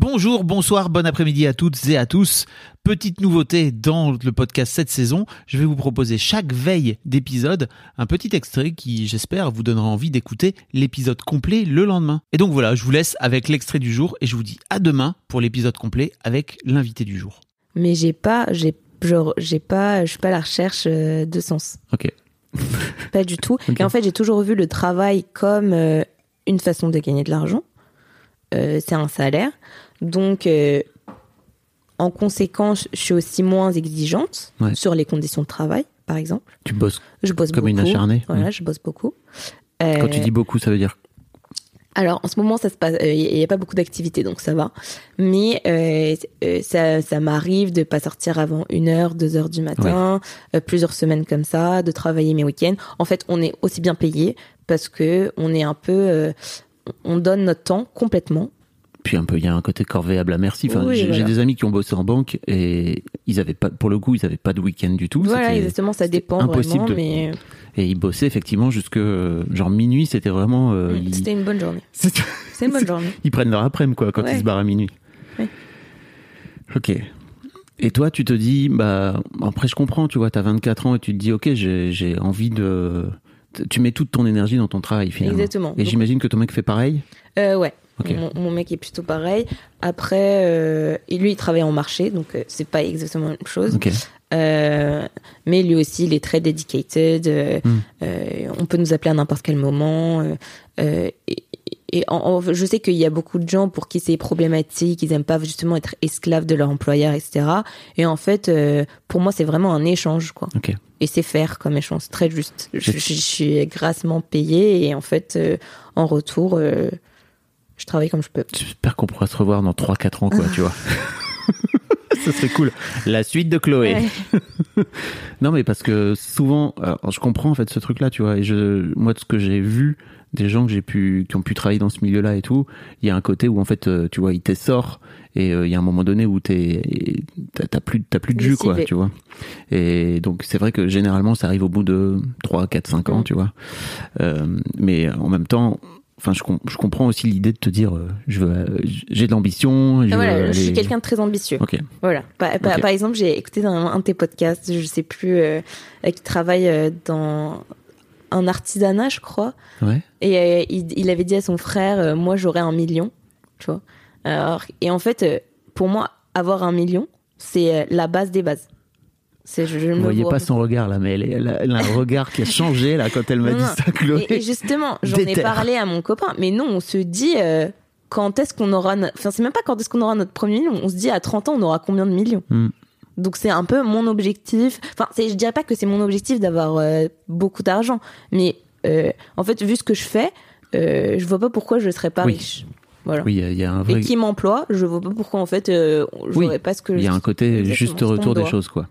Bonjour, bonsoir, bon après-midi à toutes et à tous. Petite nouveauté dans le podcast cette saison, je vais vous proposer chaque veille d'épisode un petit extrait qui, j'espère, vous donnera envie d'écouter l'épisode complet le lendemain. Et donc voilà, je vous laisse avec l'extrait du jour et je vous dis à demain pour l'épisode complet avec l'invité du jour. Mais j'ai pas, j'ai, genre, j'ai pas, je suis pas à la recherche euh, de sens. Ok. Pas du tout. Et en fait, j'ai toujours vu le travail comme euh, une façon de gagner de l'argent. Euh, c'est un salaire. Donc, euh, en conséquence, je suis aussi moins exigeante Ouais. sur les conditions de travail, par exemple. Tu bosses Je bosse comme beaucoup. une acharnée. Voilà, Ouais. je bosse beaucoup. Quand Euh, tu dis beaucoup, ça veut dire alors en ce moment ça se passe, il n'y a pas beaucoup d'activités donc ça va, mais euh, euh, ça, ça m'arrive de pas sortir avant une heure, deux heures du matin, euh, plusieurs semaines comme ça, de travailler mes week-ends. En fait, on est aussi bien payé parce que on est un peu, euh, on donne notre temps complètement. Puis un peu, il y a un côté corvéable à merci. Enfin, Oui, j'ai voilà. des amis qui ont bossé en banque et ils avaient pas, pour le coup, ils avaient pas de week-end du tout. Voilà, exactement, ça dépend impossible vraiment, de- mais Et ils bossaient effectivement jusque genre minuit. C'était vraiment. euh, ils- c'était une bonne journée. C'était- C'est une bonne journée. Ils prennent leur après-midi, quoi, quand Ouais. ils se barrent à minuit. Ouais. Ok. Et toi, tu te dis, bah, après, je comprends, tu vois, t'as 24 ans et tu te dis, ok, j'ai envie de. Tu mets toute ton énergie dans ton travail, finalement. Exactement. Et j'imagine que ton mec fait pareil? Euh, ouais. Mon, mon mec est plutôt pareil. Après, euh, et lui, il travaille en marché, donc euh, c'est pas exactement la même chose. Euh, mais lui aussi, il est très dedicated. euh, Mm. euh, on peut nous appeler à n'importe quel moment. et et en- en- je sais qu'il y a beaucoup de gens pour qui c'est problématique. Ils aiment pas justement être esclaves de leur employeur, etc. Et en fait, pour moi, c'est vraiment un échange, quoi. Et c'est faire comme échange, c'est très juste. Je, je- je suis grassement payée et en fait, en retour, je travaille comme je peux. J'espère qu'on pourra se revoir dans 3-4 ans, quoi, tu vois. Ce serait cool. La suite de Chloé. Ouais. Non, mais parce que souvent, alors, je comprends en fait ce truc-là, tu vois. Et je, moi, de ce que j'ai vu des gens que j'ai pu, qui ont pu travailler dans ce milieu-là et tout, il y a un côté où en fait, euh, tu vois, il t'essort et euh, il y a un moment donné où t'es, t'as plus, t'as plus de jus, quoi, tu vois. Et donc, c'est vrai que généralement, ça arrive au bout de 3, 4, 5 ans, Mm. tu vois. Euh, mais en même temps, Enfin, je, com- je comprends aussi l'idée de te dire, euh, je veux, euh, j'ai de l'ambition. Je, voilà, veux je suis quelqu'un de très ambitieux. Ok. Voilà. Par, par- Ok. par exemple, j'ai écouté dans un de tes podcasts, je sais plus, euh, qui travaille dans un artisanat, je crois. Ouais. Et euh, il, il avait dit à son frère, moi j'aurais un million, tu vois. Alors, et en fait, pour moi, avoir un million, c'est la base des bases. Je, je ne Vous me voyez vois pas son regard là, mais elle, elle a, elle a un regard qui a changé là quand elle m'a dit non. ça, Chloé. Et, et justement, j'en ai parlé à mon copain, mais non, on se dit euh, quand est-ce qu'on aura. no- Enfin, c'est même pas quand est-ce qu'on aura notre premier million. On se dit à 30 ans, on aura combien de millions Hmm. Donc c'est un peu mon objectif. Enfin, je dirais pas que c'est mon objectif d'avoir euh, beaucoup d'argent, mais euh, en fait, vu ce que je fais, je vois pas pourquoi je serais pas Oui. riche. Voilà. Oui, il y a- un vrai. Et qui m'emploie, je vois pas pourquoi en fait j'aurais Oui, pas ce que Il y a un côté juste retour des choses, quoi.